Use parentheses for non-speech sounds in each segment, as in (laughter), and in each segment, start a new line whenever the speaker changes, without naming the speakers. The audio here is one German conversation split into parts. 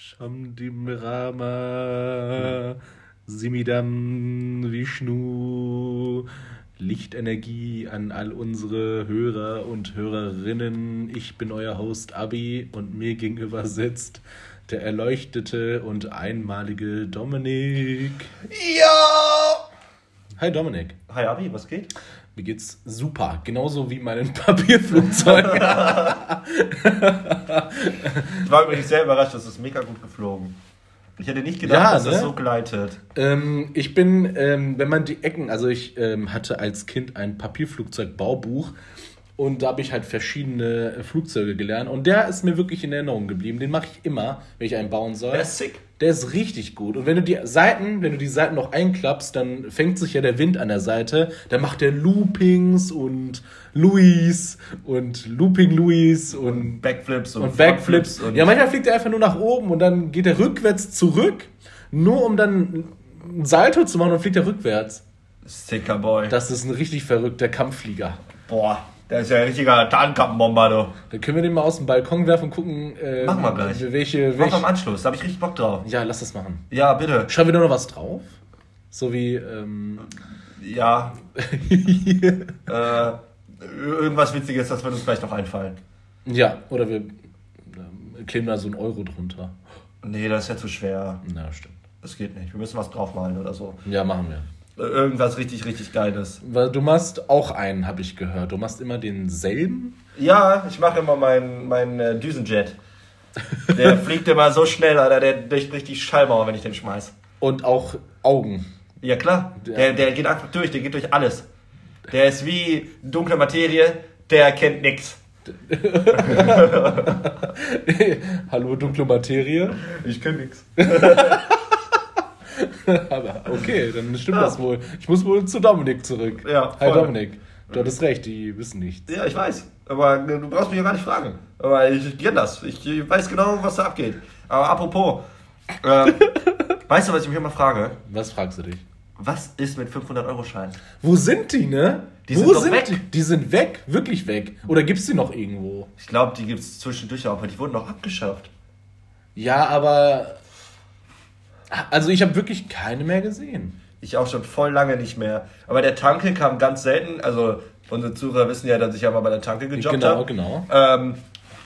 Shamdim Rama, Simidam Vishnu, Lichtenergie an all unsere Hörer und Hörerinnen. Ich bin euer Host Abi und mir gegenüber sitzt der erleuchtete und einmalige Dominik.
Ja!
Hi Dominik.
Hi Abi, was geht?
Mir geht's super, genauso wie meinen (laughs) Papierflugzeug. (laughs)
ich war übrigens sehr überrascht, das ist mega gut geflogen. Ich hätte nicht gedacht,
Ja,
dass
ne?
das so gleitet.
ähm, ich bin, ähm, wenn man die Ecken, also ich ähm, hatte als Kind ein Papierflugzeug-Baubuch und da habe ich halt verschiedene äh, Flugzeuge gelernt und der ist mir wirklich in Erinnerung geblieben. Den mache ich immer, wenn ich einen bauen soll.
Der ist sick.
Der ist richtig gut. Und wenn du die Seiten, wenn du die Seiten noch einklappst, dann fängt sich ja der Wind an der Seite. Dann macht der Loopings und Louis und Looping Louis und,
Backflips und,
und Backflips.
Und
ja, manchmal fliegt er einfach nur nach oben und dann geht er rückwärts zurück, nur um dann ein Salto zu machen und fliegt er rückwärts.
Sicker Boy.
Das ist ein richtig verrückter Kampfflieger.
Boah, der ist ja ein richtiger Tarnkappenbomber, du.
Dann können wir den mal aus dem Balkon werfen und gucken, äh,
Machen wir gleich.
welche.
Mach
welche
am Anschluss, da hab ich richtig Bock drauf.
ja, lass das machen.
Ja, bitte.
Schreiben wir da noch was drauf? So wie. Ähm,
Ja, (laughs) äh, irgendwas Witziges, das wird uns vielleicht noch einfallen.
Ja, oder wir ähm, kleben da so einen Euro drunter.
Nee, das ist ja zu schwer.
Na, stimmt.
Das geht nicht. Wir müssen was draufmalen oder so.
Ja, machen wir.
Irgendwas richtig, richtig Geiles.
Weil du machst auch einen, habe ich gehört. Du machst immer denselben.
Ja, ich mache immer meinen mein, äh, Düsenjet. Der (laughs) fliegt immer so schnell, Alter, der durchbricht die Schallmauer, wenn ich den schmeiß.
Und auch Augen.
Ja klar, der, der geht einfach durch, der geht durch alles. Der ist wie dunkle Materie, der kennt nix. (laughs)
Hallo, dunkle Materie.
Ich kenn nix. (laughs) (laughs)
Aber okay, dann stimmt
Ja.
das wohl. Ich muss wohl zu Dominik zurück.
Ja,
Hi. Dominik. Du hattest recht, die wissen nichts.
Ja, ich weiß. Aber äh, du brauchst mich ja gar nicht fragen. Aber ich kenn das. Ich weiß genau, was da abgeht. Aber apropos, äh, (laughs) weißt du, was ich mich immer frage?
Was fragst du dich?
Was ist mit 500-Euro-Scheinen?
Wo sind die, ne?
Die
Wo
sind
sind
weg.
die? Die sind weg, wirklich weg. Oder gibt's die noch irgendwo?
Ich glaube, die gibt es zwischendurch auch, aber die wurden noch abgeschafft.
Ja, aber. Also, ich habe wirklich keine mehr gesehen.
Ich auch schon voll lange nicht mehr. Aber der Tanke kam ganz selten. Also, unsere Zuhörer wissen ja, dass ich ja mal bei der Tanke gejobbt
Genau,
habe.
genau.
Ähm,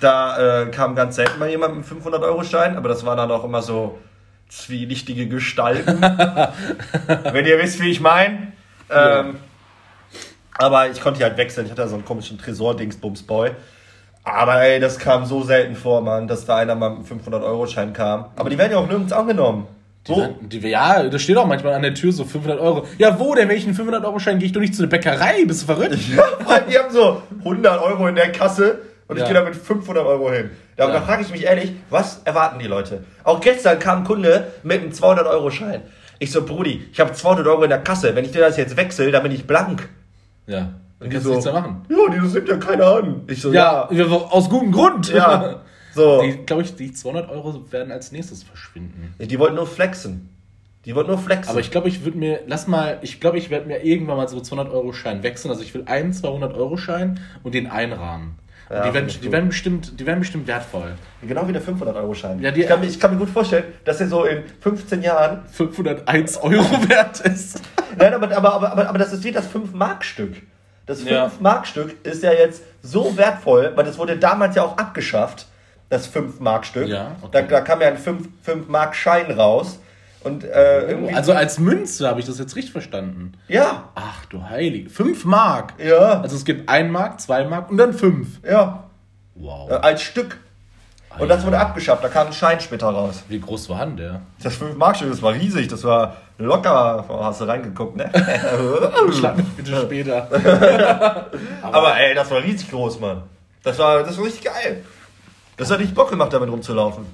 da äh, kam ganz selten mal jemand mit 500-Euro-Schein, aber das waren dann auch immer so zwielichtige Gestalten. (laughs) Wenn ihr wisst, wie ich meine. Ähm, Aber ich konnte die halt wechseln. Ich hatte da so einen komischen Tresor-Dingsbums-Boy. Aber ey, das kam so selten vor, Mann, dass da einer mal mit einem 500-Euro-Schein kam. Aber die werden ja auch nirgends angenommen.
Die,
Wo?
die, ja, da steht auch manchmal an der Tür so 500 Euro. Ja, wo denn? Wenn ich einen 500-Euro-Schein gehe ich doch nicht zu einer Bäckerei. Bist du verrückt? (laughs)
Ja, die haben so 100 Euro in der Kasse und ich
Ja.
gehe da mit 500 Euro hin. Da,
Ja.
da frage ich mich ehrlich, was erwarten die Leute? Auch gestern kam ein Kunde mit einem 200-Euro-Schein. Ich so, Brudi, ich habe 200 Euro in der Kasse. Wenn ich dir das jetzt wechsle, dann bin ich blank.
Ja, dann kannst
so,
du nichts mehr machen.
Ja, die nimmt ja keiner an. Ich so,
Ja,
ja.
aus gutem Grund.
Ja. (laughs) So.
Die, glaube ich, die 200 Euro werden als nächstes verschwinden.
Die, wollten nur flexen. Die wollten nur flexen.
Aber ich glaube, ich würde mir, lass mal, ich glaube, ich werde mir irgendwann mal so 200 Euro Schein wechseln. Also ich will einen 200 Euro Schein und den einrahmen.
Ja,
die, werden, die, werden bestimmt, die werden bestimmt wertvoll.
genau wie der 500-Euro-Schein.
Ja,
ich, kann, mir- ich kann mir gut vorstellen, dass er so in 15 Jahren
501 Euro (laughs) wert ist.
Nein, aber, aber, aber, aber, aber das ist wie das 5-Mark-Stück. Das
Ja.
5-Mark-Stück ist ja jetzt so wertvoll, weil das wurde damals ja auch abgeschafft, das 5-Mark-Stück.
Ja, okay.
da, da kam ja ein 5-Mark-Schein raus. Und äh, irgendwie.
Also als Münze habe ich das jetzt richtig verstanden.
ja,
Ach du Heilige. 5 Mark.
ja,
Also es gibt 1 Mark, 2 Mark und dann 5.
ja.
Wow.
Äh, als Stück. Und das wurde abgeschafft, da kam ein Scheinsplitter raus.
Wie groß war denn der?
Das 5-Mark-Stück, das war riesig, das war locker. Oh, hast du reingeguckt, ne? (laughs)
Schlag mich bitte später. (laughs)
Aber ey, das war riesig groß, Mann. Das war, das war richtig geil. Das hat richtig Bock gemacht, damit rumzulaufen.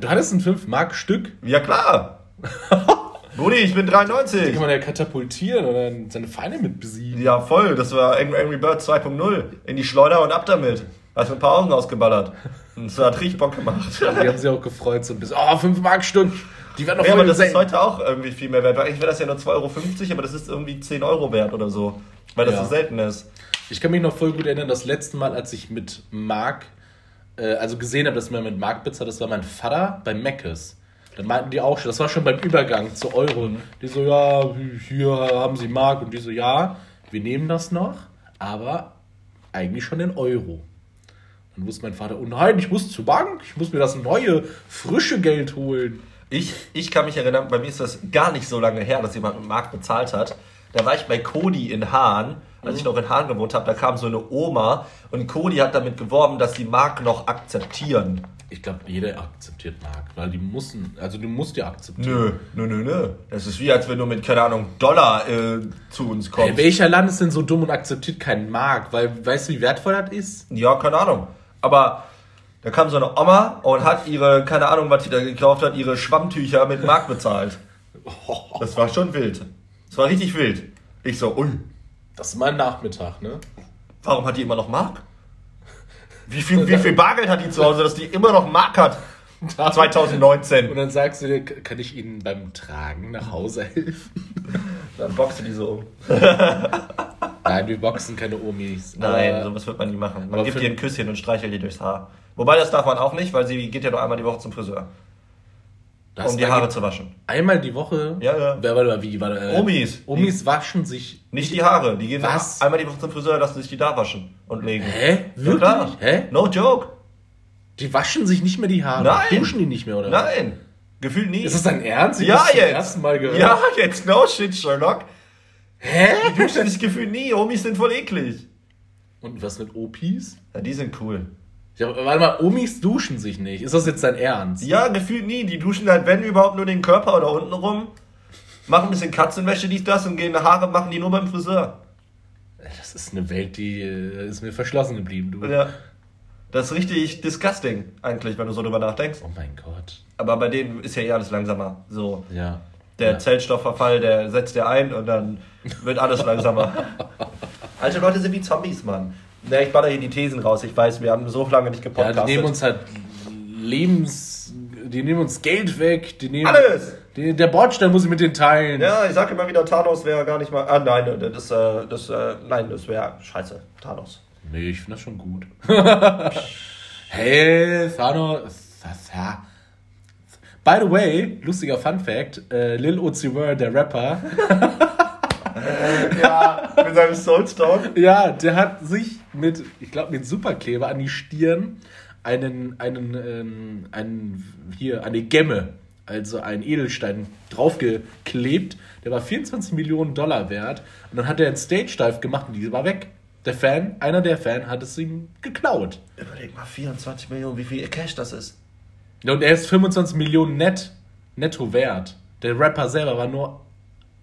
Du hattest ein 5 Mark Stück?
Ja, klar. (laughs) Brudi, ich bin
Die
93.
kann man ja katapultieren dann seine Feinde mit besiegen.
Ja, voll. Das war Angry Bird 2.0. In die Schleuder und ab damit. Hast mir ein paar Augen ausgeballert. Und das hat richtig Bock gemacht. (laughs)
Die haben sich auch gefreut, so ein bisschen. Oh, 5 Mark Stück. Die werden doch
Ja, aber das ist
selten.
heute auch irgendwie viel mehr wert. Eigentlich wäre das ja nur 2,50 Euro, aber das ist irgendwie 10 Euro wert oder so. Weil das
Ja.
so selten ist.
Ich kann mich noch voll gut erinnern, das letzte Mal, als ich mit Mark äh, also gesehen habe, dass man mit Mark bezahlt, das war mein Vater bei Meckes. Dann meinten die auch schon, das war schon beim Übergang zu Euro. Die so, ja, hier haben sie Mark. Und die so, ja, wir nehmen das noch, aber eigentlich schon in Euro. Dann wusste mein Vater, oh nein, ich muss zur Bank, ich muss mir das neue, frische Geld holen.
Ich, ich kann mich erinnern, bei mir ist das gar nicht so lange her, dass jemand mit Mark bezahlt hat. Da war ich bei Cody in Hahn, als ich noch in Hahn gewohnt habe. Da kam so eine Oma und Cody hat damit geworben, dass die Mark noch akzeptieren.
Ich glaube, jeder akzeptiert Mark, weil die müssen, also du musst ja akzeptieren.
Nö, nö, nö, nö. Das ist wie, als wenn du mit, keine Ahnung, Dollar äh, zu uns kommst.
Hey, welcher Land ist denn so dumm und akzeptiert keinen Mark? Weil, weißt du, wie wertvoll das ist?
Ja, keine Ahnung. Aber da kam so eine Oma und hat ihre, keine Ahnung, was sie da gekauft hat, ihre Schwammtücher mit Mark bezahlt. (laughs) Das war schon wild. Das war richtig wild. Ich so, ui,
Das ist mein Nachmittag, ne?
warum hat die immer noch Mark? Wie viel, wie viel Bargeld hat die zu Hause, dass die immer noch Mark hat? 2019.
Und dann sagst du dir, kann ich Ihnen beim Tragen nach Hause helfen?
Dann boxst du die so um. (laughs)
Nein, wir boxen keine Omis.
Nein,
Aber-
sowas wird man nie machen. Man gibt ihr ein Küsschen und streichelt ihr durchs Haar. Wobei das darf man auch nicht, weil sie geht ja nur einmal die Woche zum Friseur,
das
um die
war-
Haare zu waschen.
Einmal die Woche?
Ja, ja.
Wer, mal, wie? Warte, äh,
Omis.
Omis waschen sich.
Nicht die Haare, die gehen
Was?
einmal die Woche zum Friseur, lassen sich die da waschen und legen.
Hä? Wirklich? Hä?
No joke.
Die waschen sich nicht mehr die Haare.
Nein.
Duschen die nicht mehr, oder?
Nein. Gefühlt nie.
Ist das dein Ernst? Ich
ja,
zum
jetzt.
ersten Mal gehört.
Ja, jetzt. No shit, Sherlock.
Hä?
Die duschen sich gefühlt nie. Omis sind voll eklig.
Und was mit Opis?
Ja, die sind cool.
Ja, warte mal, Omis duschen sich nicht. Ist das jetzt dein Ernst?
Ja, gefühlt nie. Die duschen halt, wenn überhaupt, nur den Körper oder unten rum. Machen ein bisschen Katzenwäsche, dies, das und gehen Haare machen die nur beim Friseur.
Das ist eine Welt, die äh, ist mir verschlossen geblieben, du.
Ja. Das ist richtig disgusting, eigentlich, wenn du so drüber nachdenkst.
Oh mein Gott.
Aber bei denen ist ja eh alles langsamer. So.
Ja.
Der
ja.
Zellstoffverfall, der setzt ja ein und dann wird alles langsamer. (laughs) Alte Leute sind wie Zombies, Mann. Ne, ich baller hier die Thesen raus. Ich weiß, wir haben so lange nicht
Ja,
gepodcastet.
die nehmen uns halt Lebens. Die nehmen uns Geld weg. Die nehmen.
Alles!
Die, der Bordstein muss ich mit denen teilen.
Ja, ich sag immer wieder, Thanos wäre gar nicht mal. Ah, nein, das, äh, das, äh, nein, das wäre scheiße. Thanos.
Nee, ich finde das schon gut. (laughs) hey, Thanos. Ja. By the way, lustiger Fun Fact: äh, Lil Uzi Vert, der Rapper, (laughs)
Ja, mit seinem Soulstone.
ja, der hat sich mit, ich glaube, mit Superkleber an die Stirn einen, einen, ähm, einen, hier, eine Gemme, also einen Edelstein draufgeklebt. Der war 24 Millionen Dollar wert. Und dann hat er einen Stage-Dive gemacht und die war weg. Der Fan, einer der Fan hat es ihm geklaut.
Überleg mal, 24 Millionen, wie viel Cash das ist.
Ja, und er ist 25 Millionen net, netto wert. Der Rapper selber war nur,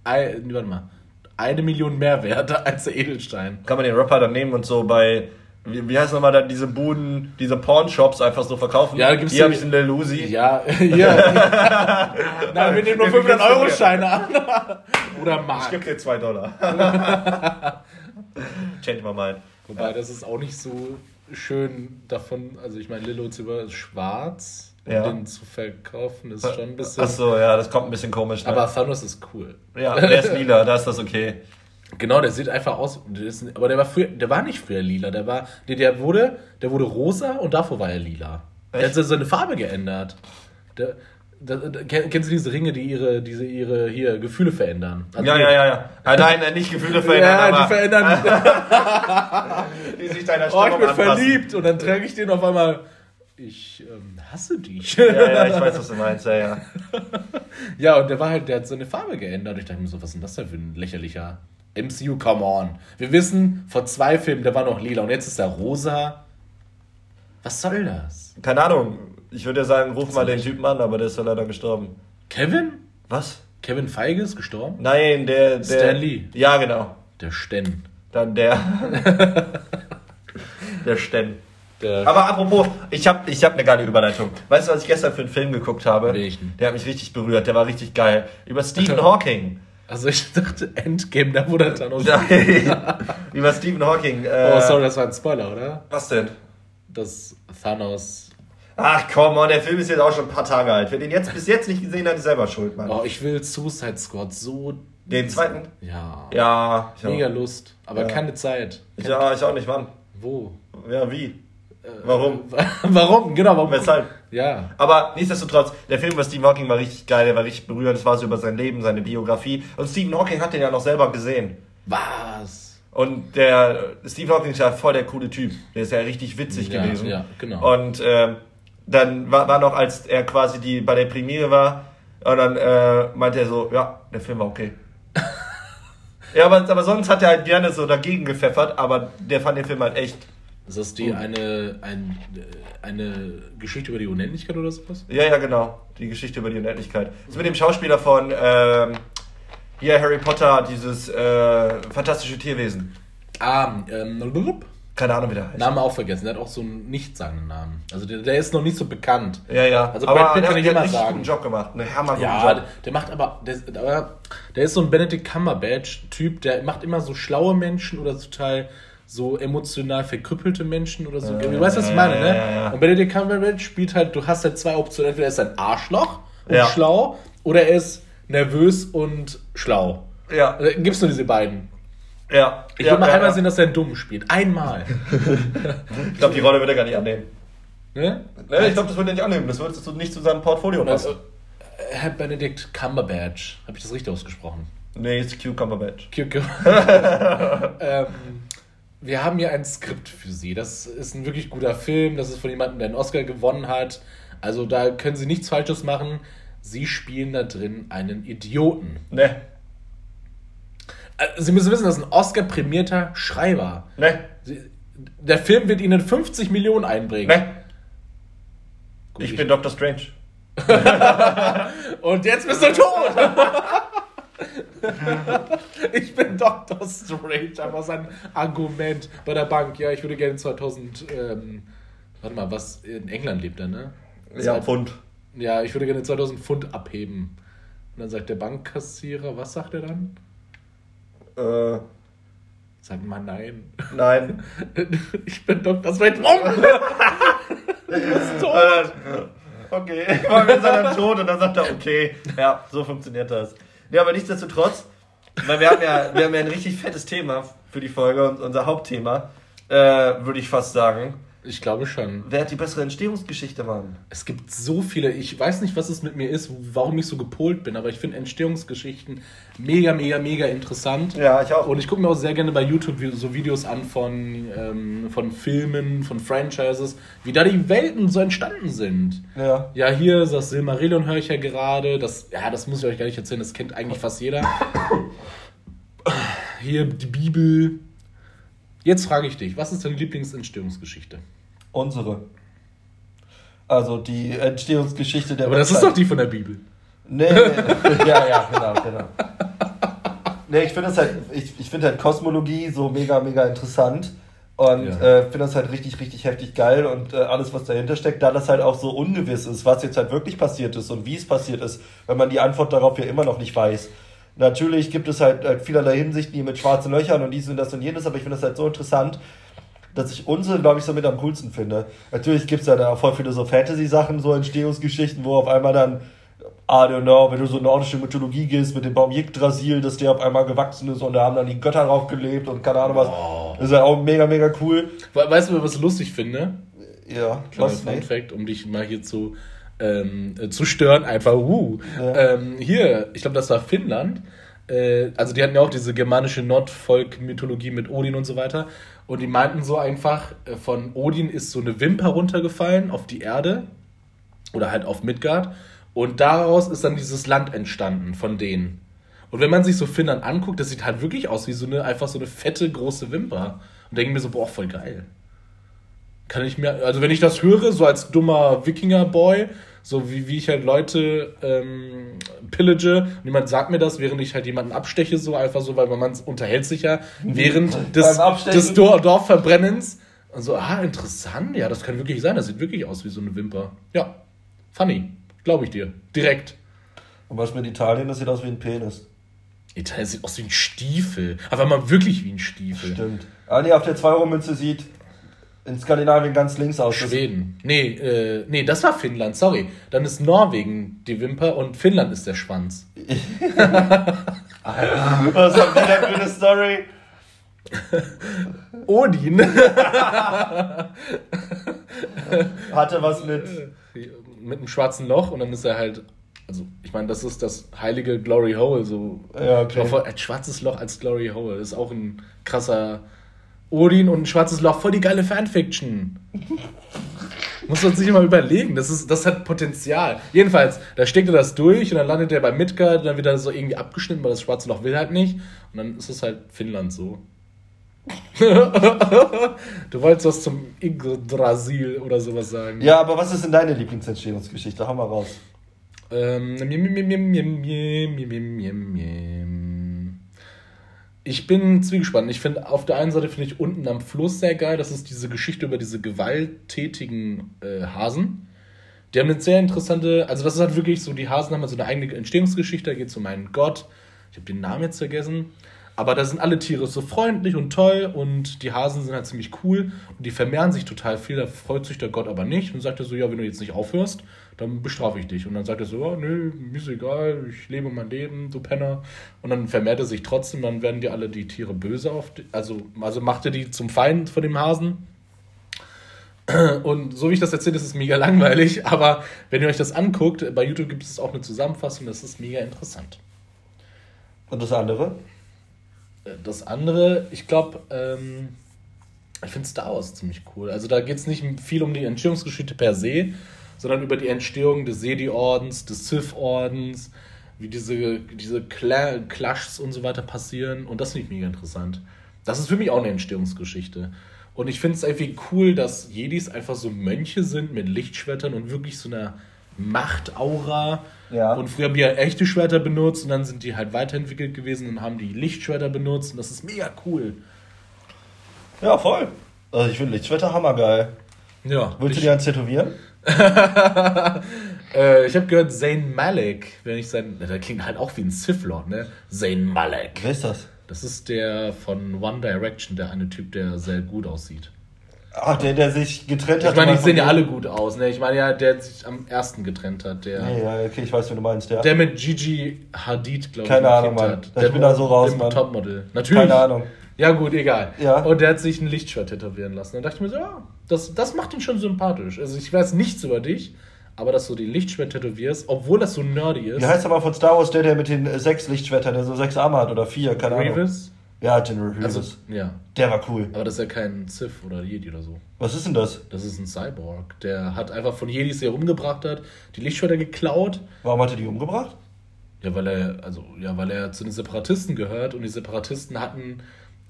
warte mal, eine Million mehr wert als der Edelstein.
Kann man den Rapper dann nehmen und so bei. Wie, wie heißt nochmal dann diese Buden, diese Pornshops einfach so verkaufen?
Ja, da gibt's
Hier
ja-
habe ich einen Lil Uzi.
Ja, ja. (laughs) Nein, wir nehmen nur
Ja, wie
500
willst du
Euro? Scheine an. (laughs) Oder
Ich
Mark.
gebe dir 2 Dollar. (laughs) Change my mind.
Wobei, das ist auch nicht so schön davon, also ich meine, Lilo Zimmer ist schwarz.
Ja.
Den zu verkaufen ist schon ein bisschen...
Achso, ja, das kommt ein bisschen komisch. Ne?
Aber Thanos ist cool.
ja, der ist lila, da ist das okay.
Genau, der sieht einfach aus, der ist, aber der war früher, der war nicht früher lila, der war, der, der wurde, der wurde rosa und davor war er lila. Der hat
Echt?
seine Farbe geändert. Der, der, kenn- kennst du diese Ringe, die ihre, diese, ihre, hier, Gefühle verändern? Also
Ja, ja, ja, ja. Ah, nein, äh, nicht Gefühle verändern,
Ja, die
aber
verändern. (laughs)
die sich deiner
Oh,
Stimmung
ich bin
anpassen.
verliebt. Und dann trage ich den auf einmal. Ich ähm, hasse dich.
Ja, ja, ich weiß, was du meinst, ja, ja. (laughs)
Ja, und der war halt, der hat seine Farbe geändert. Ich dachte mir so, was ist denn das denn für ein lächerlicher MCU, come on. Wir wissen, vor zwei Filmen, der war noch lila und jetzt ist er rosa. Was soll das?
Keine Ahnung. Ich würde ja sagen, ruf mal den Typen an, aber der ist ja leider gestorben.
Kevin?
Was?
Kevin Feige ist gestorben?
Nein, der, der.
Stan Lee.
Ja, genau.
Der Sten.
Dann der. (laughs) der Sten.
Der
Aber apropos, ich habe ich hab eine geile Überleitung. Weißt du, was ich gestern für einen Film geguckt habe?
Welchen?
Der hat mich richtig berührt, der war richtig geil. Über Stephen Hawking.
also ich dachte Endgame, da wurde Thanos. (laughs)
Nein. Über Stephen Hawking. Äh,
Oh, sorry, das war ein Spoiler, oder?
Was denn?
Dass Thanos.
Ach komm, on, der Film ist jetzt auch schon ein paar Tage alt. Wer den jetzt bis jetzt nicht gesehen hat, ist selber schuld, Mann.
Oh, ich will Suicide Squad so.
Den zweiten?
Ja.
Ja, ich
Mega
auch.
Lust. Aber
Ja.
keine Zeit.
Ja, ich auch nicht, Mann.
Wo?
Ja, wie? Warum? (laughs)
warum? Genau, warum?
Weshalb?
Ja.
Aber nichtsdestotrotz, der Film über Stephen Hawking war richtig geil, der war richtig berührend, es war so über sein Leben, seine Biografie. Und Stephen Hawking hat den ja noch selber gesehen.
Was?
Und der Stephen Hawking ist ja voll der coole Typ. Der ist ja richtig witzig
Ja,
gewesen.
ja, genau.
Und ähm, dann war, war noch, als er quasi die bei der Premiere war, und dann äh, meinte er so, ja, der Film war okay. (laughs) ja, aber, aber sonst hat er halt gerne so dagegen gepfeffert, aber der fand den Film halt echt.
Ist das die eine, ein, eine Geschichte über die Unendlichkeit oder sowas?
Ja, ja, genau. Die Geschichte über die Unendlichkeit. Das ist mit dem Schauspieler von ähm, hier Harry Potter, dieses äh, fantastische Tierwesen.
Ah, ähm,
Keine Ahnung, wie der heißt.
Name auch vergessen. Der hat auch so einen nichtssagenden Namen. Also der, der ist noch nicht so bekannt.
Ja, ja.
Also
aber
Brad Pitt kann ich
der
immer
hat einen richtig
sagen.
guten Job gemacht. Eine hammer
Ja, der,
Job.
der macht aber, der, aber, der ist so ein Benedict Cumberbatch-Typ, der macht immer so schlaue Menschen oder total so emotional verkrüppelte Menschen oder so. du weißt, was ich meine, ne?
ja, ja.
Und Benedict Cumberbatch spielt halt, du hast halt zwei Optionen. Entweder er ist ein Arschloch und
Ja.
schlau oder er ist nervös und schlau.
Ja,
Äh, Gibt's nur diese beiden.
ja.
Ich will mal einmal sehen, dass er einen Dummen spielt. Einmal. (laughs)
Ich glaube, die Rolle wird er gar nicht annehmen.
ne?
Ne, ich glaube, das wird er nicht annehmen. Das wird so nicht zu seinem Portfolio passen.
Also, äh, Herr Benedict Cumberbatch. Habe ich das richtig ausgesprochen?
Nee, ist Cucumberbatch.
Q- (laughs) ähm, wir haben hier ein Skript für Sie. Das ist ein wirklich guter Film. Das ist von jemandem, der einen Oscar gewonnen hat. Also da können Sie nichts Falsches machen. Sie spielen da drin einen Idioten.
Ne,
Äh, Sie müssen wissen, das ist ein Oscar-prämierter Schreiber.
ne,
der Film wird Ihnen 50 Millionen einbringen.
ne.
Gut,
Ich bin Dr. Strange. (laughs)
Und jetzt bist du tot! (laughs) (laughs) ich bin Dr. Strange, aber sein Argument bei der Bank. Ja, ich würde gerne 2000. Ähm, warte mal, was? In England lebt er, ne?
Ja, Pfund.
Ja, ich würde gerne 2000 Pfund abheben. Und dann sagt der Bankkassierer, was sagt er dann?
Äh,
Sag mal nein.
nein. (laughs)
Ich bin Dr. Strange. Warum? du bist tot.
Äh, okay. (laughs) Weil wir sind dann tot und dann sagt er, okay. Ja, so funktioniert das. Ja, aber nichtsdestotrotz, weil wir haben ja, wir haben ja ein richtig fettes Thema für die Folge und unser Hauptthema, äh, würde ich fast sagen.
Ich glaube schon.
Wer hat die bessere Entstehungsgeschichte, Mann?
Es gibt so viele, ich weiß nicht, was es mit mir ist, warum ich so gepolt bin, aber ich finde Entstehungsgeschichten mega, mega, mega interessant.
Ja, ich auch.
Und ich gucke mir auch sehr gerne bei YouTube so Videos an von, ähm, von Filmen, von Franchises, wie da die Welten so entstanden sind.
Ja.
Ja, hier das Silmarillion höre ich ja gerade. Das, ja, das muss ich euch gar nicht erzählen, das kennt eigentlich fast jeder. Hier die Bibel. Jetzt frage ich dich, was ist deine Lieblingsentstehungsgeschichte?
Unsere. Also die Entstehungsgeschichte der
Aber das ist
Menschheit.
doch die von der Bibel.
Nee, nee. ja, ja, genau, genau. Nee, ich finde das halt, ich, ich finde halt Kosmologie so mega, mega interessant. Und
Ja.
äh, finde das halt richtig, richtig heftig geil und äh, alles, was dahinter steckt, da das halt auch so ungewiss ist, was jetzt halt wirklich passiert ist und wie es passiert ist, wenn man die Antwort darauf ja immer noch nicht weiß. Natürlich gibt es halt, halt vielerlei Hinsichten, die mit schwarzen Löchern und dies und das und jenes, aber ich finde das halt so interessant, dass ich unsere, glaube ich, so mit am coolsten finde. Natürlich gibt es ja da voll viele so Fantasy-Sachen, so Entstehungsgeschichten, wo auf einmal dann, I don't know, wenn du so in nordische Mythologie gehst mit dem Baum Yggdrasil, dass der auf einmal gewachsen ist und da haben dann die Götter drauf gelebt und keine Ahnung was.
Oh.
Das ist ja auch mega, mega cool.
We- Weißt du, was ich lustig finde?
Ja,
Kleiner
was?
Fun. Fact, um dich mal hier zu, ähm, äh, zu stören, einfach, uh.
Ja.
Ähm, hier, ich glaube, das war Finnland. Äh, also, die hatten ja auch diese germanische Nordvolk-Mythologie mit Odin und so weiter. Und die meinten so einfach, äh, von Odin ist so eine Wimper runtergefallen auf die Erde. Oder halt auf Midgard. Und daraus ist dann dieses Land entstanden von denen. Und wenn man sich so Finnland anguckt, das sieht halt wirklich aus wie so eine, einfach so eine fette, große Wimper. Und denke mir so, boah, voll geil. Kann ich mir, also wenn ich das höre, so als dummer Wikinger-Boy, so wie, wie ich halt Leute ähm, pillage, und jemand sagt mir das, während ich halt jemanden absteche, so einfach so, weil man unterhält sich ja während des, des Dor Dorfverbrennens. Und so, ah, interessant, ja, das kann wirklich sein, das sieht wirklich aus wie so eine Wimper. Ja, funny, glaube ich dir, direkt.
Und was mit Italien, das sieht aus wie ein Penis.
Italien sieht aus wie ein Stiefel, aber mal wirklich wie ein Stiefel.
Stimmt. Ah, nee, auf der 2-Euro-Münze sieht in Skandinavien ganz links aus.
Schweden. Nee, äh, nee, das war Finnland, sorry. Dann ist Norwegen die Wimper und Finnland ist der Schwanz. (laughs)
Was haben die denn für eine Story? (laughs)
Odin. (laughs)
Hatte was mit.
mit einem schwarzen Loch und dann ist er halt. Also, ich meine, das ist das heilige Glory Hole. So.
Ja, okay.
Ein schwarzes Loch als Glory Hole ist auch ein krasser Odin und ein schwarzes Loch. Voll die geile Fanfiction. (laughs) Muss man sich mal überlegen. Das, ist, das hat Potenzial. Jedenfalls, da steckt er das durch und dann landet er bei Midgard, dann wird er so irgendwie abgeschnitten, weil das schwarze Loch will halt nicht. Und dann ist es halt Finnland so. (laughs) du wolltest was zum Yggdrasil oder sowas sagen.
Ja, aber was ist denn deine Lieblingsentstehungsgeschichte? Hau mal raus.
Ähm, miem, miem, miem, Ich bin zwiegespannten. Ich finde, auf der einen Seite finde ich unten am Fluss sehr geil. Das ist diese Geschichte über diese gewalttätigen äh, Hasen. Die haben eine sehr interessante, also das ist halt wirklich so, die Hasen haben halt so eine eigene Entstehungsgeschichte. Da geht es um einen Gott. Ich habe den Namen jetzt vergessen. Aber da sind alle Tiere so freundlich und toll und die Hasen sind halt ziemlich cool und die vermehren sich total viel. Da freut sich der Gott aber nicht und sagt er so: Ja, wenn du jetzt nicht aufhörst, dann bestrafe ich dich. Und dann sagt er so: oh, Nö, mir ist egal, ich lebe mein Leben, du Penner. Und dann vermehrt er sich trotzdem, dann werden dir alle die Tiere böse auf. Die, also, also macht er die zum Feind von dem Hasen. Und so wie ich das erzähle, ist es mega langweilig, aber wenn ihr euch das anguckt, bei YouTube gibt es auch eine Zusammenfassung, das ist mega interessant.
Und das andere?
Das andere, ich glaube, ähm, ich finde Star Wars ziemlich cool. Also da geht es nicht viel um die Entstehungsgeschichte per se, sondern über die Entstehung des Jedi-Ordens, des Sith-Ordens, wie diese, diese Cla Clashs und so weiter passieren. Und das finde ich mega interessant. Das ist für mich auch eine Entstehungsgeschichte. Und ich finde es irgendwie cool, dass Jedis einfach so Mönche sind mit Lichtschwertern und wirklich so einer Machtaura.
Ja.
Und früher haben die ja echte Schwerter benutzt und dann sind die halt weiterentwickelt gewesen und haben die Lichtschwerter benutzt und das ist mega cool.
Ja, voll. Also ich finde Lichtschwerter hammergeil.
Ja.
Willst du dir eins tätowieren? (laughs)
äh, ich habe gehört, Zayn Malik, wenn ich sein. Der klingt halt auch wie ein Sith Lord, ne? Zayn Malik.
Wer ist das?
Das ist der von One Direction, der eine Typ, der sehr gut aussieht.
Ach, der, der sich getrennt hat.
Ich meine, die sehen ja alle gut aus, ne? Ich meine ja, der sich am ersten getrennt hat, der.
Nee, ja, okay, ich weiß, wie du meinst, ja.
Der mit Gigi Hadid, glaube ich.
Keine
ein
Ahnung, Mann.
hat.
Ich
Der
bin da so raus, Mann.
Topmodel. Natürlich.
Keine Ahnung.
Ja, gut, egal.
Ja.
Und der hat sich ein Lichtschwert tätowieren lassen. Dann dachte ich mir so, ja, das, das macht ihn schon sympathisch. Also ich weiß nichts über dich, aber dass du die Lichtschwert tätowierst, obwohl das so nerdy ist.
Wie heißt aber von Star Wars der, der mit den äh, sechs Lichtschwertern, der so sechs Arme hat oder vier, keine Ahnung.
Grievous?
Ja, General Grievous.
Also, ja.
der war cool.
Aber das ist ja kein Sith oder Jedi oder so.
Was ist denn das?
Das ist ein Cyborg. Der hat einfach von Jedis, die er umgebracht hat, die Lichtschwerter geklaut.
Warum hat er die umgebracht?
Ja, weil er, also, ja, weil er zu den Separatisten gehört und die Separatisten hatten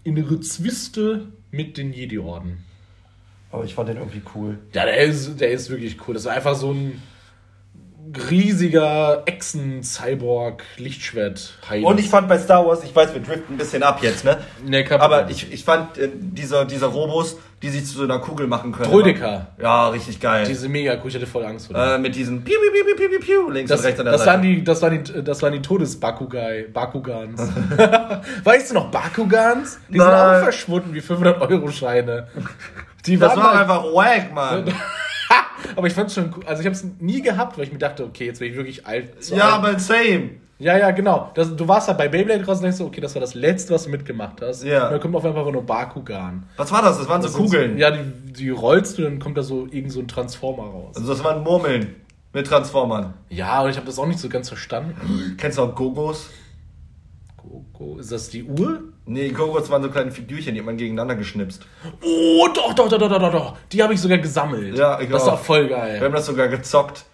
innere Zwiste mit den Jedi-Orden.
Aber ich fand den irgendwie cool.
Ja, der ist, der ist wirklich cool. Das war einfach so ein riesiger Echsen-Cyborg-Lichtschwert.
Und ich fand bei Star Wars, ich weiß, wir driften ein bisschen ab jetzt, ne?
Nee, kein
Aber ich, ich fand äh, diese, diese Robos, die sich zu so einer Kugel machen können.
Droideka.
Ja, richtig geil.
Diese mega cool, ich hatte voll Angst vor
äh, mit diesen Piu, Piu, Piu, Piu, Piu, Piu, links
Das,
und rechts an der
das,
Seite.
waren die, das, waren die, das waren die Todes-Bakugai, Bakugans. (laughs) weißt du noch, Bakugans? Die sind
Nein.
auch verschwunden wie 500-Euro-Scheine. Die
das
waren
war
mal-
einfach wack, Mann. (laughs) (laughs)
Aber ich fand's schon cool. Also ich habe es nie gehabt, weil ich mir dachte, okay, jetzt bin ich wirklich alt. zu
ja,
alt.
aber same.
Ja, ja, genau. Das, du warst halt bei Beyblade raus und denkst so, okay, das war das Letzte, was du mitgemacht hast.
Ja.
Und dann kommt auf einmal nur Bakugan.
Was war das? Das waren
Das
so Kugeln.
ja, die, die rollst du, dann kommt da so irgend so ein Transformer raus.
Also das waren Murmeln mit Transformern.
Ja, und ich habe das auch nicht so ganz verstanden.
Kennst du auch Gogos?
Gogo, ist das die Uhr?
Nee, Gogos waren so kleine Figürchen, die hat man gegeneinander geschnipst.
Oh, doch, doch, doch, doch, doch, doch. Die habe ich sogar gesammelt.
Ja, ich
Das
auch.
war voll
Wir
geil.
haben das sogar gezockt.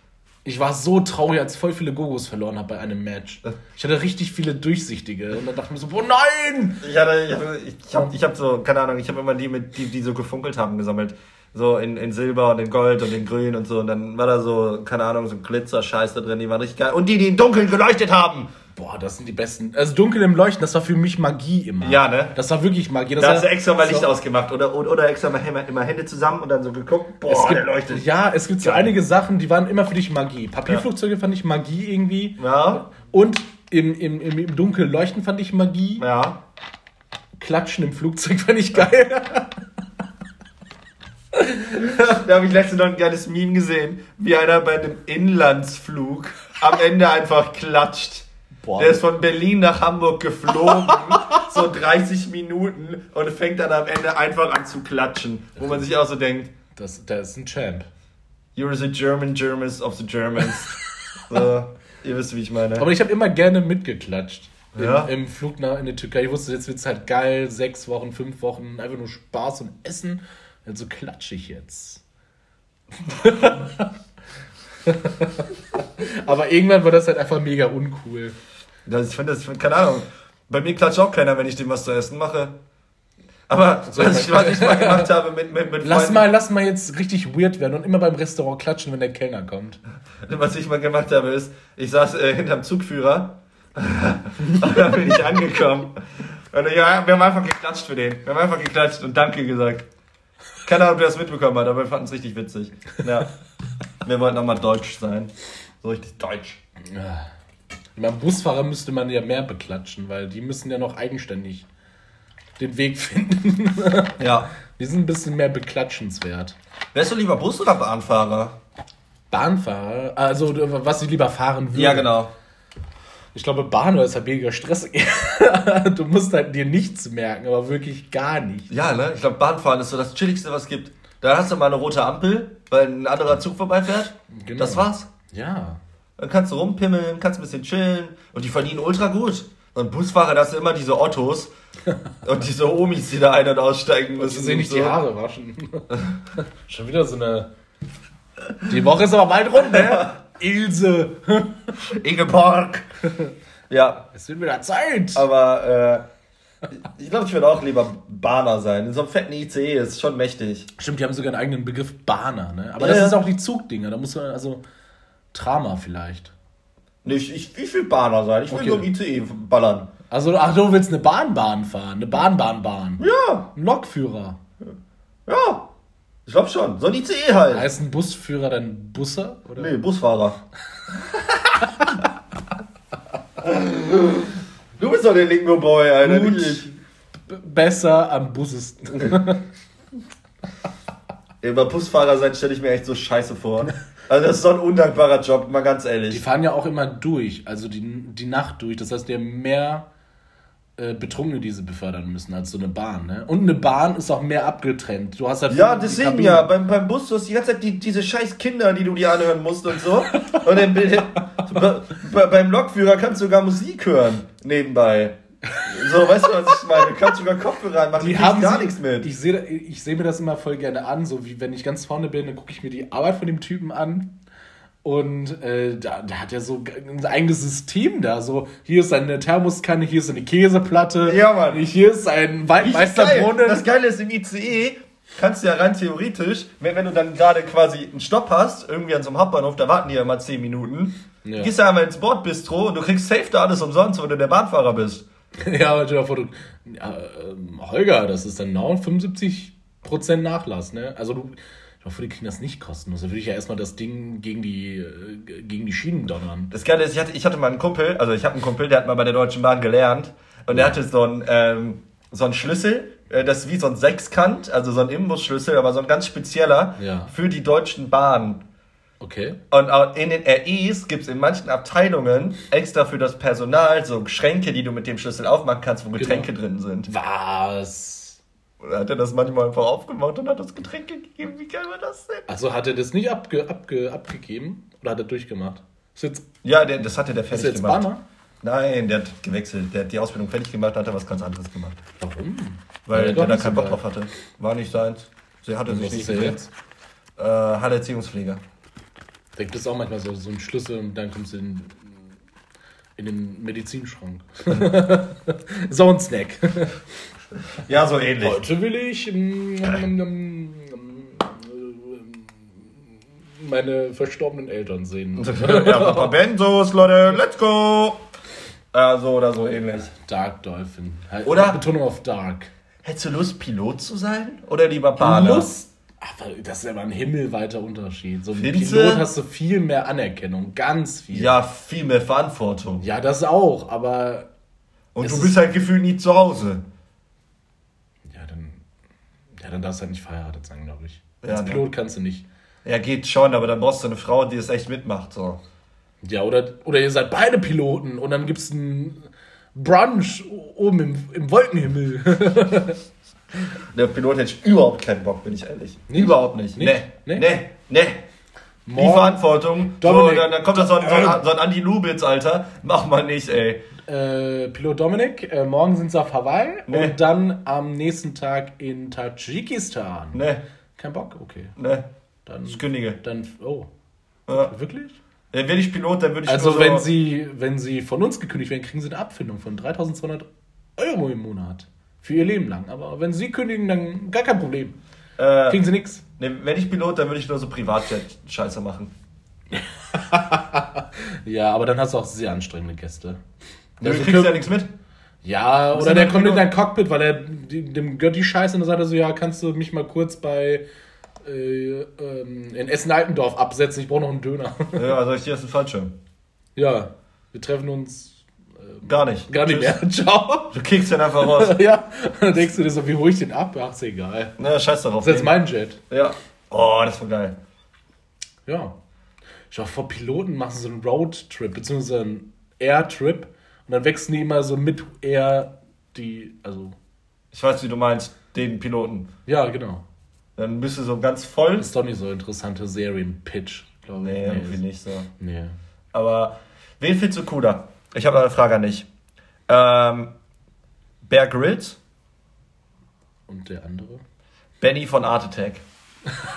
Ich war so traurig, als ich voll viele Gogos verloren habe bei einem Match. Ich hatte richtig viele durchsichtige. Und dann dachte ich mir so, boah, nein!
Ich hatte, ich hatte, ich hab, ich hab so, keine Ahnung, ich habe immer die mit, die, die so gefunkelt haben, gesammelt. So in, in Silber und in Gold und in Grün und so. Und dann war da so, keine Ahnung, so Glitzer-Scheiß da drin, die waren richtig geil. Und die, die im Dunkeln geleuchtet haben.
Boah, das sind die besten. Also dunkel im Leuchten, das war für mich Magie immer.
Ja, ne?
Das war wirklich Magie. Das
Da hast du extra mal Licht
so,
ausgemacht oder, oder, oder extra mal immer, immer Hände zusammen und dann so geguckt, boah,
Es
der
gibt,
leuchtet.
ja, es gibt so
Geil.
einige Sachen, die waren immer für dich Magie. Papierflugzeuge fand ich Magie irgendwie.
Ja,
Und im, im, im, im Dunkeln leuchten fand ich Magie.
ja.
Klatschen im Flugzeug fand ich geil. (laughs)
Da habe ich letztens noch ein geiles Meme gesehen, wie einer bei einem Inlandsflug am Ende einfach klatscht.
Boah.
Der ist von Berlin nach Hamburg geflogen, (laughs) so 30 Minuten und fängt dann am Ende einfach an zu klatschen. Wo man sich auch so denkt,
Das, der ist ein Champ.
you're the German Germans of the Germans. (laughs) so, ihr wisst, wie ich meine.
Aber ich habe immer gerne mitgeklatscht. Im,
Ja?
Im Flug nach in die Türkei. Ich wusste, jetzt wird es halt geil. Sechs Wochen, fünf Wochen. Einfach nur Spaß und Essen. Also klatsche ich jetzt. (laughs) Aber irgendwann war das halt einfach mega uncool.
Das, ich finde das, keine Ahnung. Bei mir klatscht auch keiner, wenn ich dem was zu essen mache. Aber
So,
was, ich, was ich mal gemacht habe mit, mit, mit
Lass
Freunden-
mal, lass mal jetzt richtig weird werden und immer beim Restaurant klatschen, wenn der Kellner kommt.
Was ich mal gemacht habe, ist, ich saß äh, hinterm Zugführer (laughs) und dann bin ich angekommen. Und ja, wir haben einfach geklatscht für den. Wir haben einfach geklatscht und Danke gesagt. Keine Ahnung, ob ihr das mitbekommen habt, aber wir fanden es richtig witzig. Ja. Wir wollten nochmal deutsch sein. So richtig deutsch.
Ja. Beim Busfahrer müsste man ja mehr beklatschen, weil die müssen ja noch eigenständig den Weg (laughs) finden.
Ja.
Die sind ein bisschen mehr beklatschenswert.
Wärst du lieber Bus- oder Bahnfahrer?
Bahnfahrer, also was ich lieber fahren würde.
Ja, genau.
Ich glaube, Bahn ist halt weniger Stress. (laughs) du musst halt dir nichts merken, aber wirklich gar nicht.
Ja, ne? Ich glaube, Bahnfahren ist so das Chilligste, was es gibt. Da hast du mal eine rote Ampel, weil ein anderer Zug vorbeifährt.
Genau.
Das war's.
Ja.
Dann kannst du rumpimmeln, kannst ein bisschen chillen und die verdienen ultra gut. Und Busfahrer, das sind immer diese Ottos (laughs) und diese Omis, die da ein- und aussteigen müssen.
musst dir nicht
und
die Haare waschen. (laughs) Schon wieder so eine. Die Woche ist aber bald rum, ne? Ilse. (laughs)
Ingeborg. Ja,
Es wird wieder Zeit.
aber äh, ich glaube, ich würde auch lieber Bahner sein. In so einem fetten ICE ist schon mächtig.
Stimmt, die haben sogar einen eigenen Begriff Bahner, ne? Aber
Ja,
das
ja.
ist auch die Zugdinger. Da muss man also. Trama vielleicht.
Nee, ich, ich, will Bahner sein. Ich will
Okay.
so im ICE ballern.
Also, ach, du willst eine Bahnbahn fahren. Eine Bahnbahnbahn.
Ja,
Ein Lokführer.
ja. Ich glaube schon. So ein ICE halt.
Heißt ein Busführer dann Busser? Oder?
Nee, Busfahrer. (laughs) du bist doch der Lingo-Boy, Alter.
Gut.
nicht ich.
B besser am Bussesten. (laughs)
Ey, Bei Busfahrer sein stelle ich mir echt so scheiße vor. (laughs) Also das ist so ein undankbarer Job, mal ganz
Die
ehrlich.
fahren ja auch immer durch, also die, die Nacht durch. Das heißt, die haben mehr äh, Betrunkene, die sie befördern müssen, als so eine Bahn. Ne? Und eine Bahn ist auch mehr abgetrennt. Du hast halt
Ja,
die
deswegen ja. Beim, beim Bus, du hast die ganze Zeit die, diese scheiß Kinder, die du dir anhören musst und so. Und dann, bei, bei, beim Lokführer kannst du sogar Musik hören, nebenbei. So, weißt du, was ich meine? Du kannst sogar Kopfhörer reinmachen,
Die haben
gar
sie-
nichts mit.
Ich sehe ich seh mir das immer voll gerne an, so wie wenn ich ganz vorne bin, dann gucke ich mir die Arbeit von dem Typen an. Und äh, da, da hat er so ein eigenes System da. So, hier ist eine Thermoskanne, hier ist eine Käseplatte.
Ja, Mann.
Hier ist ein
Richtig geil.
Waldmeisterbrunnen.
Das Geile ist, im ICE kannst du ja rein theoretisch, wenn, wenn du dann gerade quasi einen Stopp hast, irgendwie an so einem Hauptbahnhof, da warten die ja immer 10 Minuten,
Ja.
gehst du einmal ins Bordbistro und du kriegst safe da alles umsonst, wenn du der Bahnfahrer bist. (laughs)
Ja, aber stell dir vor, du, ja, ähm, Holger, das ist dann genau 75% Nachlass, ne? Also du, ich hoffe, die kriegen das nicht kostenlos. Da würde ich ja erstmal das Ding gegen die, äh, gegen die Schienen donnern.
Das Geile ist, ich hatte, ich hatte mal einen Kumpel, also ich habe einen Kumpel, der hat mal bei der Deutschen Bahn gelernt und der hatte so einen, ähm, so einen Schlüssel, äh, das ist wie so ein Sechskant, also so ein Imbusschlüssel, aber so ein ganz spezieller
Ja.
für die Deutschen Bahnen.
Okay.
Und auch in den RIs gibt es in manchen Abteilungen extra für das Personal so Schränke, die du mit dem Schlüssel aufmachen kannst, wo Getränke drin sind.
Was?
Und dann hat er das manchmal einfach aufgemacht und hat das Getränke gegeben. Wie geil war das denn?
Also hat er das nicht abge, abge, abgegeben oder hat er durchgemacht? Ist jetzt,
Ja, der, das hatte der
ist
fertig
jetzt
gemacht.
Banner?
Nein, der hat gewechselt. Der hat die Ausbildung fertig gemacht, hat er was ganz anderes gemacht.
Warum?
Weil der
doch
da keinen Bock drauf hatte. War nicht seins. Sie hatte
Was
sich
ist
nicht
er
gesehen.
jetzt?
Äh, Heilerziehungspfleger.
Da gibt es auch manchmal so, so einen Schlüssel und dann kommst du in, in den Medizinschrank. (laughs) so ein Snack.
Ja, so ähnlich.
Heute will ich ähm, ähm, ähm, meine verstorbenen Eltern sehen. (laughs)
ja, Papa Benzos, Leute, let's go! Äh, so oder so ähnlich.
Dark Dolphin. Halt,
Oder-
Betonung auf Dark.
Hättest du Lust, Pilot zu sein? Oder lieber Bahner?
Lust. Aber das ist aber ein himmelweiter Unterschied. So ein
Findest
Pilot
du?
hast du viel mehr Anerkennung, ganz viel.
Ja, viel mehr Verantwortung.
Ja, das auch, aber
Und du
ist-
bist halt gefühlt nie zu Hause.
ja, dann, ja, dann darfst du halt nicht verheiratet sein, glaube ich.
Ja,
Als
ne.
Pilot kannst du nicht.
Ja, geht schon, aber dann brauchst du eine Frau, die es echt mitmacht. So.
Ja, oder, oder ihr seid beide Piloten und dann gibt es einen Brunch oben im, im Wolkenhimmel. (laughs)
Der Pilot hätte ich überhaupt keinen Bock, bin ich ehrlich. Überhaupt nicht.
Nicht?
Nee,
Nee?
nee, nee. Die Verantwortung. So,
Dominik.
dann, dann kommt da so ein, so ein, so ein Andi Lubitz, Alter. Mach mal nicht, ey.
äh, Pilot Dominik, äh, morgen sind sie auf Hawaii
Nee.
und dann am nächsten Tag in Tadschikistan.
Nee,
Kein Bock? Okay.
nee.
Dann,
Ich kündige.
dann oh,
Ja.
wirklich?
Wenn ich Pilot, dann würde ich
Also
nur
wenn
so,
sie, wenn sie von uns gekündigt werden, kriegen sie eine Abfindung von 3200 Euro im Monat. Für ihr Leben lang. Aber wenn sie kündigen, dann gar kein Problem.
äh,
Kriegen sie nichts.
nee, wenn ich Pilot, dann würde ich nur so Privatjet-Scheiße machen. (laughs)
Ja, aber dann hast du auch sehr anstrengende Gäste.
Du
Also
kriegst ja nichts mit.
Ja, oder der kommt in
Pilot?
dein Cockpit, weil er dem gehört die Scheiße und dann sagt er so, ja, kannst du mich mal kurz bei äh, ähm, in Essen-Altendorf absetzen, ich brauche noch einen Döner.
Ja, also ich dir ist ein Fallschirm.
ja, wir treffen uns
Gar nicht.
gar nicht
Tschüss.
mehr. (laughs) Ciao.
Du kriegst den einfach raus. (laughs)
ja, dann denkst du dir so, wie hole ich den ab? Ach, ist egal.
Na, scheiß darauf.
Das ist jetzt mein Jet.
Ja. Oh, das war geil.
Ja. Ich auch vor Piloten machen so einen Roadtrip, beziehungsweise einen Airtrip und dann wechseln die immer so mit Air die, also,
Ich weiß, wie du meinst, den Piloten.
ja, genau.
Dann bist du so ganz voll.
Ist doch nicht so interessante Serien-Pitch, glaube ich.
Nee, irgendwie nicht so.
Nee.
Aber wen findest du cooler? Ich habe eine Frage an dich. Ähm, Bear Grylls,
Und der andere?
Benny von Art Attack. (laughs)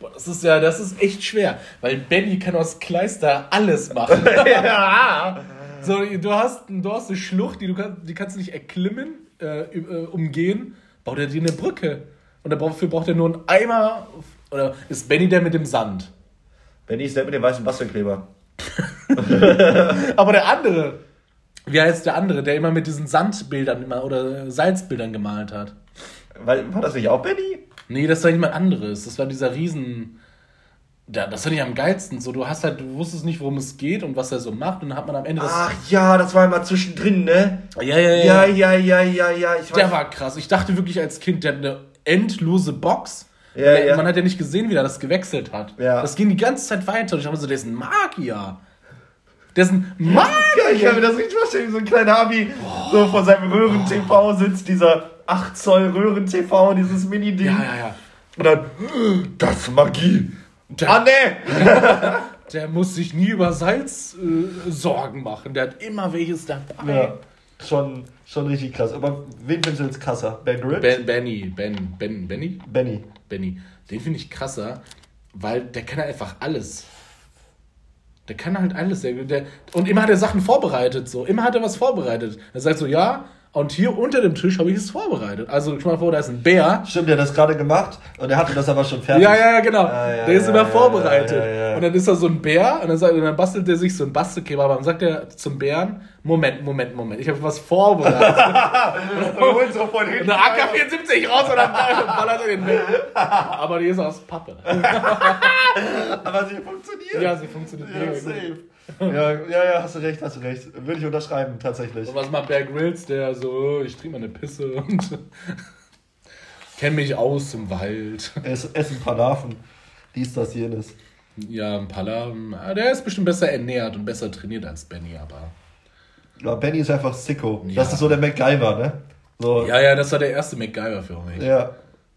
Boah, das ist ja, das ist echt schwer, weil Benny kann aus Kleister alles machen. (laughs) (laughs)
ja.
so, du hast, du hast eine Schlucht, die, du kann, die kannst du nicht erklimmen, äh, äh, umgehen, baut er dir eine Brücke. Und dafür braucht er nur einen Eimer, oder ist Benny der mit dem Sand?
Benny ist der mit dem weißen Bastelkleber. (laughs)
Aber der andere, wie heißt der andere, der immer mit diesen Sandbildern immer, oder Salzbildern gemalt hat?
Weil, war das nicht auch Benny?
Nee, das war jemand anderes. Das war dieser Riesen. Ja, das fand ich am geilsten. So, du hast halt, du wusstest nicht, worum es geht und was er so macht, und dann hat man am Ende das.
Ach ja, das war immer zwischendrin, ne?
ja, ja,
Ja, ja, ja, ja, ja. Ich
Der war krass. Ich dachte wirklich als Kind, der hat eine endlose Box.
Ja, ja.
Man hat ja nicht gesehen, wie er das gewechselt hat.
Ja.
Das ging die ganze Zeit weiter. Und ich mir so, der ist ein Magier. Der ist ein Magier.
Ja, ich kann mir das richtig vorstellen, wie so ein kleiner Abi so vor seinem Röhren-TV sitzt, dieser 8 Zoll Röhren-TV, dieses Mini-Ding.
Ja, ja, ja.
Und dann, das ist Magie.
Der,
Ah, ne! (laughs)
der muss sich nie über Salz äh, Sorgen machen. Der hat immer welches dabei.
Ja, schon, schon richtig krass. Aber wen findest du jetzt krasser? Ben Grylls?
Ben, Benny, Ben, Ben, Benny?
Benny.
Benny. Den finde ich krasser, weil der kann halt einfach alles. Der kann halt alles. Der, der, und immer hat er Sachen vorbereitet. So. Immer hat er was vorbereitet. Er sagt so, ja, und hier unter dem Tisch habe ich es vorbereitet. Also, stell mal vor, da ist ein Bär.
Stimmt, der hat das gerade gemacht und er hatte das aber schon fertig.
Ja, ja, ja, genau.
Ah, ja,
der ist
ja,
immer
ja,
vorbereitet. Und dann ist da so ein Bär und dann, sagt, und dann bastelt er sich so ein Bastelkebab. Aber dann sagt er zum Bären: Moment, Moment, Moment, ich habe was vorbereitet. (laughs)
Und holt so von
Und
hinten.
eine AK-74 raus und dann ballert er den weg. Aber die ist aus Pappe. (laughs)
Aber sie funktioniert.
Ja, sie funktioniert
Ja, safe. Ja, ja, ja, hast du recht, hast du recht. Würde ich unterschreiben, tatsächlich.
Und was macht Bear Grylls, der so, ich trinke mal eine Pisse und (laughs) kenne mich aus im Wald.
Essen ein paar Larven. Dies, das, jenes.
Ja, ein Pala, ah, der ist bestimmt besser ernährt und besser trainiert als Benny, aber.
Ja, Benny ist einfach sicko.
Ja.
Das ist so der MacGyver, ne? So,
Ja, ja, das war der erste MacGyver für mich.
ja,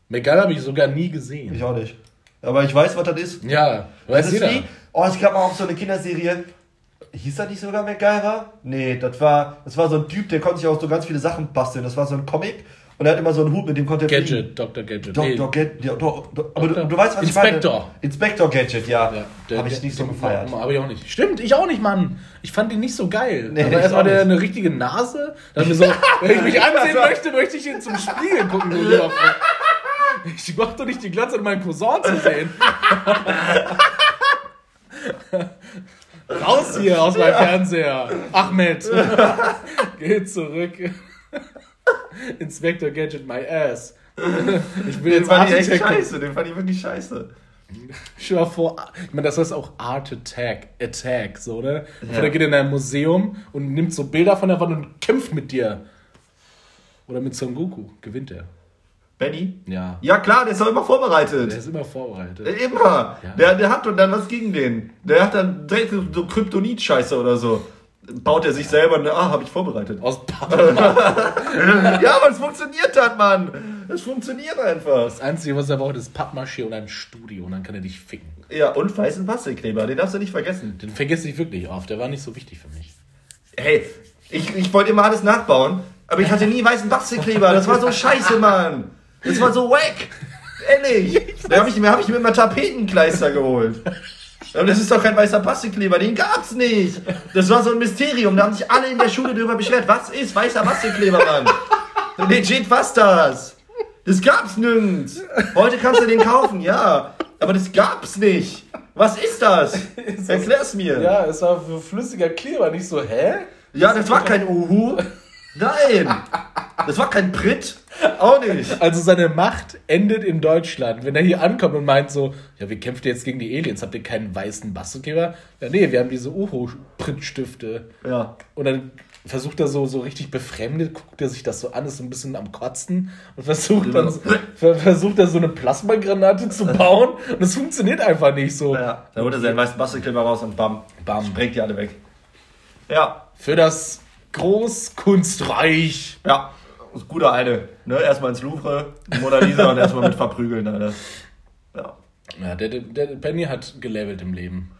MacGyver habe ich sogar nie gesehen.
ich auch nicht. Aber ich weiß, was das ist.
Ja,
Das
weiß
ist
jeder.
wie, oh, es gab mal auch so eine Kinderserie. Hieß das nicht sogar MacGyver? Nee, das war, das war so ein Typ, der konnte sich auch so ganz viele Sachen basteln. Das war so ein Comic und er hat immer so einen Hut, mit dem konnte er fliegen.
Gadget, Dr. Gadget.
Dr. Gadget, ja, doch, doch, aber du, du weißt, was
Inspector.
ich meine. Inspector Gadget, ja.
Ja,
Habe ich nicht so gefeiert.
Habe ich auch nicht. Stimmt, ich auch nicht, Mann. Ich fand ihn nicht so geil.
Nee,
aber erstmal der eine richtige Nase. Dann so, (laughs) wenn ich mich ansehen möchte, möchte ich ihn zum Spiegel gucken. Ich mach doch nicht die Glatze, um meinen Cousin zu sehen. (laughs) Raus hier aus meinem Fernseher. Ahmed. (laughs) Geh zurück. (laughs) Inspector Gadget, my ass. (laughs) Ich will
Den
jetzt
fand ich echt scheiße, den fand ich wirklich scheiße.
Stell dir mal vor, ich meine, das heißt auch Art Attack, Attack, so, ne?
Ja.
Oder geht in ein Museum und nimmt so Bilder von der Wand und kämpft mit dir. Oder mit Son Goku, gewinnt er.
Benny?
Ja.
Ja klar, der ist doch immer vorbereitet.
Der ist immer vorbereitet.
Immer.
Ja.
Der, der hat und dann was gegen den. Der hat dann direkt so Kryptonit-Scheiße oder so. baut er sich selber eine. Ah, habe ich vorbereitet.
Aus Pappe. (laughs)
ja, aber es funktioniert dann, Mann. Es funktioniert einfach.
Das Einzige, was er braucht, ist Pappmaché und ein Studio und dann kann er dich ficken.
Ja, und weißen Bastelkleber, den darfst du nicht vergessen.
Den vergesse ich wirklich oft, der war nicht so wichtig für mich.
Hey, ich, ich wollte immer alles nachbauen, aber ich hatte nie weißen Bastelkleber. Das war so scheiße, Mann. Das war so wack. Ehrlich. (laughs) Da habe ich, mir- hab ich mir immer Tapetenkleister geholt. Aber das ist doch kein weißer Bastelkleber, den gab's nicht. Das war so ein Mysterium, da haben sich alle in der Schule darüber beschwert. Was ist weißer Bastelkleber, Mann? Legit, was das? Das gab's nirgends. Heute kannst du den kaufen, ja. Aber das gab's nicht. Was ist das? (laughs) Erklär's mir.
Ja, es war flüssiger Kleber nicht so, hä?
Ja, das war kein Uhu. Nein. Das war kein Pritt. Auch nicht.
Also seine Macht endet in Deutschland. Wenn er hier ankommt und meint so, ja, wir kämpfen jetzt gegen die Aliens, habt ihr keinen weißen Bastelkleber? Ja, nee, wir haben diese Uhu-Prittstifte.
Ja.
Und dann versucht er so, so richtig befremdet, guckt er sich das so an, ist so ein bisschen am Kotzen und versucht dann so, ver- versucht er so eine Plasmagranate zu bauen und es funktioniert einfach nicht so.
ja. Dann holt er seinen weißen Bastelkleber raus und bam.
Bam.
Sprengt die alle weg. Ja.
Für das Großkunstreich.
Ja. Das ist guter eine. Ne? Erstmal ins Louvre, die Mona Lisa und erstmal mit verprügeln, Alter. Ja.
Ja, der, der, der Penny hat gelevelt im Leben.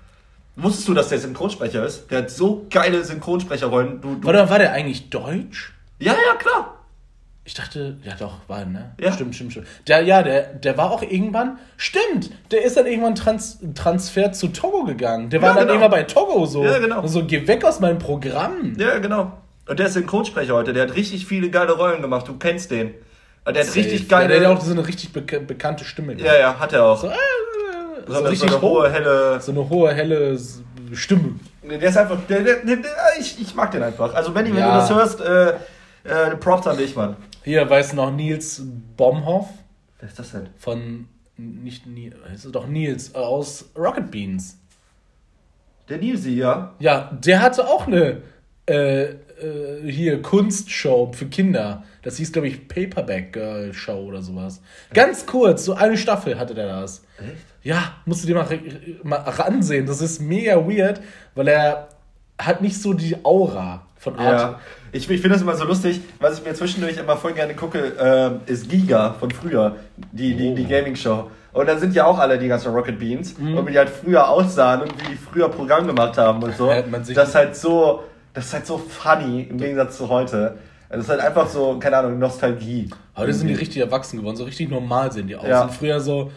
Wusstest du, dass der Synchronsprecher ist? Der hat so geile Synchronsprecherrollen. Du, du,
Warte, war der eigentlich deutsch?
ja, ja, klar.
Ich dachte, ja doch, war ne?
Ja.
Stimmt, stimmt, stimmt. Der, ja, der, der war auch irgendwann, stimmt, der ist dann irgendwann trans, Transfer zu Togo gegangen. Der war
Ja,
dann
genau.
irgendwann bei Togo so.
Ja, genau.
Und so, geh weg aus meinem Programm.
Ja, genau. Und der ist Synchronsprecher heute. Der hat richtig viele geile Rollen gemacht. Du kennst den. Der hat richtig
Ja,
geile.
der hat auch so eine richtig beka bekannte Stimme.
ja, ja, hat er auch.
So, äh,
So,
so
eine,
richtig
so eine
hohe,
helle.
so eine hohe, helle Stimme.
Der ist einfach. Der, der, der, ich, ich mag den einfach. Also, wenn
Ja.
du das hörst, äh, äh, Props an dich, Mann.
Hier weiß noch Nils Bomhoff
Wer ist das denn?
von, nicht Nils, ist es doch Nils, äh, aus Rocket Beans.
Der Nilsi, ja.
Ja, der hatte auch eine äh, äh, hier Kunstshow für Kinder. Das hieß, glaube ich, Paperback Girl Show oder sowas. Ganz kurz, so eine Staffel hatte der das.
Echt?
Ja, musst du dir mal, mal ansehen. Das ist mega weird, weil er hat nicht so die Aura von Art.
Ja. Ich, ich finde das immer so lustig. Was ich mir zwischendurch immer voll gerne gucke, ähm, ist Giga von früher. Die, die, die
Oh.
Gaming-Show. Und dann sind ja auch alle die ganzen Rocket Beans.
Mhm.
Und wie die halt früher aussahen und wie die früher Programm gemacht haben und so. Das ist halt so, das ist halt so funny im Gegensatz zu heute. Das ist halt einfach so, keine Ahnung, Nostalgie.
Heute sind die richtig erwachsen geworden, so richtig normal sehen die aus.
Ja.
Und früher so,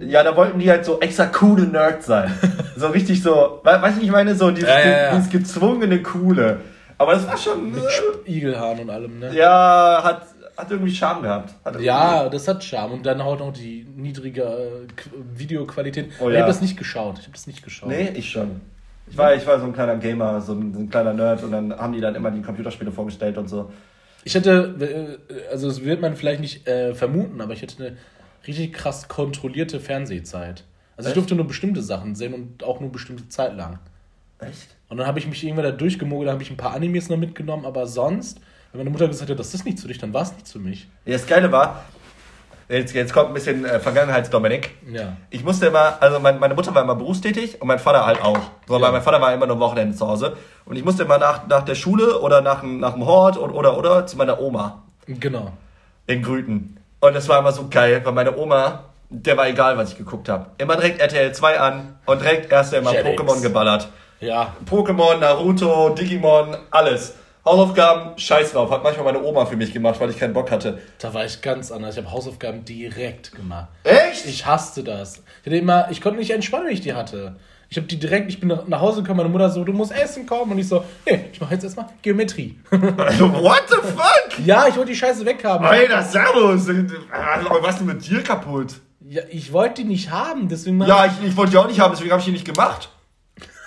Ja, da wollten die halt so extra coole Nerds sein. (laughs) so richtig so, we- weißt du, wie ich meine? So dieses,
Ja, ja, ja.
dieses gezwungene Coole. Aber das war schon, äh,
Igelhahn und allem, ne?
ja, hat, hat irgendwie Charme gehabt. Irgendwie-
Ja, das hat Charme. Und dann auch noch die niedrige äh, Qu- Videoqualität.
Oh
ich
ja.
habe das nicht geschaut. Ich habe das nicht geschaut.
Nee, ich schon. Ich war, ich war so ein kleiner Gamer, so ein, so ein kleiner Nerd und dann haben die dann immer die Computerspiele vorgestellt und so.
Ich hätte, äh, also das wird man vielleicht nicht äh, vermuten, aber ich hätte eine richtig krass kontrollierte Fernsehzeit. Also ich
Echt?
durfte nur bestimmte Sachen sehen und auch nur bestimmte Zeit lang.
Echt?
Und dann habe ich mich irgendwann da durchgemogelt, da habe ich ein paar Animes noch mitgenommen, aber sonst, wenn meine Mutter gesagt hat, das ist nichts für dich, dann war es nichts für mich.
Ja, das Geile war, jetzt, jetzt kommt ein bisschen äh, Vergangenheitsdominik.
Ja.
Ich musste immer, also mein, meine Mutter war immer berufstätig und mein Vater halt auch. So,
Ja.
weil mein Vater war immer nur Wochenende zu Hause. Und ich musste immer nach, nach der Schule oder nach, dem- nach dem Hort oder, oder, oder zu meiner Oma
Genau.
in Grüten. Und das war immer so geil, weil meine Oma, der war egal, was ich geguckt habe. Immer direkt RTL 2 an und direkt erst
Jetix.
Pokémon geballert.
Ja.
Pokémon, Naruto, Digimon, alles. Hausaufgaben, scheiß drauf. Hat manchmal meine Oma für mich gemacht, weil ich keinen Bock hatte.
Da war ich ganz anders. Ich habe Hausaufgaben direkt gemacht.
Echt?
Ich hasste das. Ich immer, ich konnte nicht entspannen, wenn ich die hatte. Ich habe die direkt, ich bin nach Hause gekommen, meine Mutter so, du musst essen kommen. Und ich so, nee, ich mache jetzt erstmal Geometrie.
Also, what the fuck? (laughs)
ja, ich wollte die Scheiße weghaben.
Alter, Servus. Was ist denn mit dir kaputt?
Ja, ich wollte die nicht haben, deswegen
Ja, ich, ich wollte die auch nicht haben, deswegen habe ich die nicht gemacht.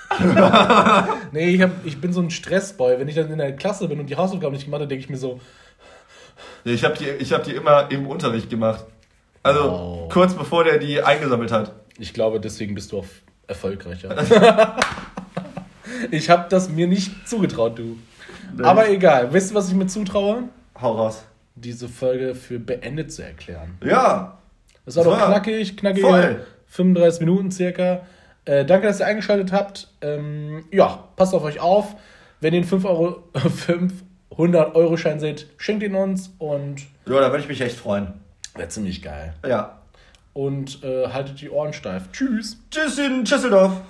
(laughs)
Nee, ich, hab, ich bin so ein Stressboy. Wenn ich dann in der Klasse bin und die Hausaufgaben nicht gemacht habe, denke ich mir so,
Ich habe die, ich hab die immer im Unterricht gemacht. Also
Oh.
kurz bevor der die eingesammelt hat.
ich glaube, deswegen bist du auch erfolgreicher. (laughs) ich habe das mir nicht zugetraut, du. Aber egal. Weißt du, was ich mir zutraue?
Hau raus.
Diese Folge für beendet zu erklären.
Ja.
Das war
Das
doch
war
knackig, knackige
voll.
35 Minuten circa. Äh, danke, dass ihr eingeschaltet habt. Ähm, ja, passt auf euch auf. Wenn ihr einen 5 Euro, (laughs) 500 Euro Schein seht, schenkt ihn uns und
Ja, da würde ich mich echt freuen.
wäre ziemlich geil.
Ja.
Und äh, haltet die Ohren steif. Tschüss.
Tschüss in Düsseldorf.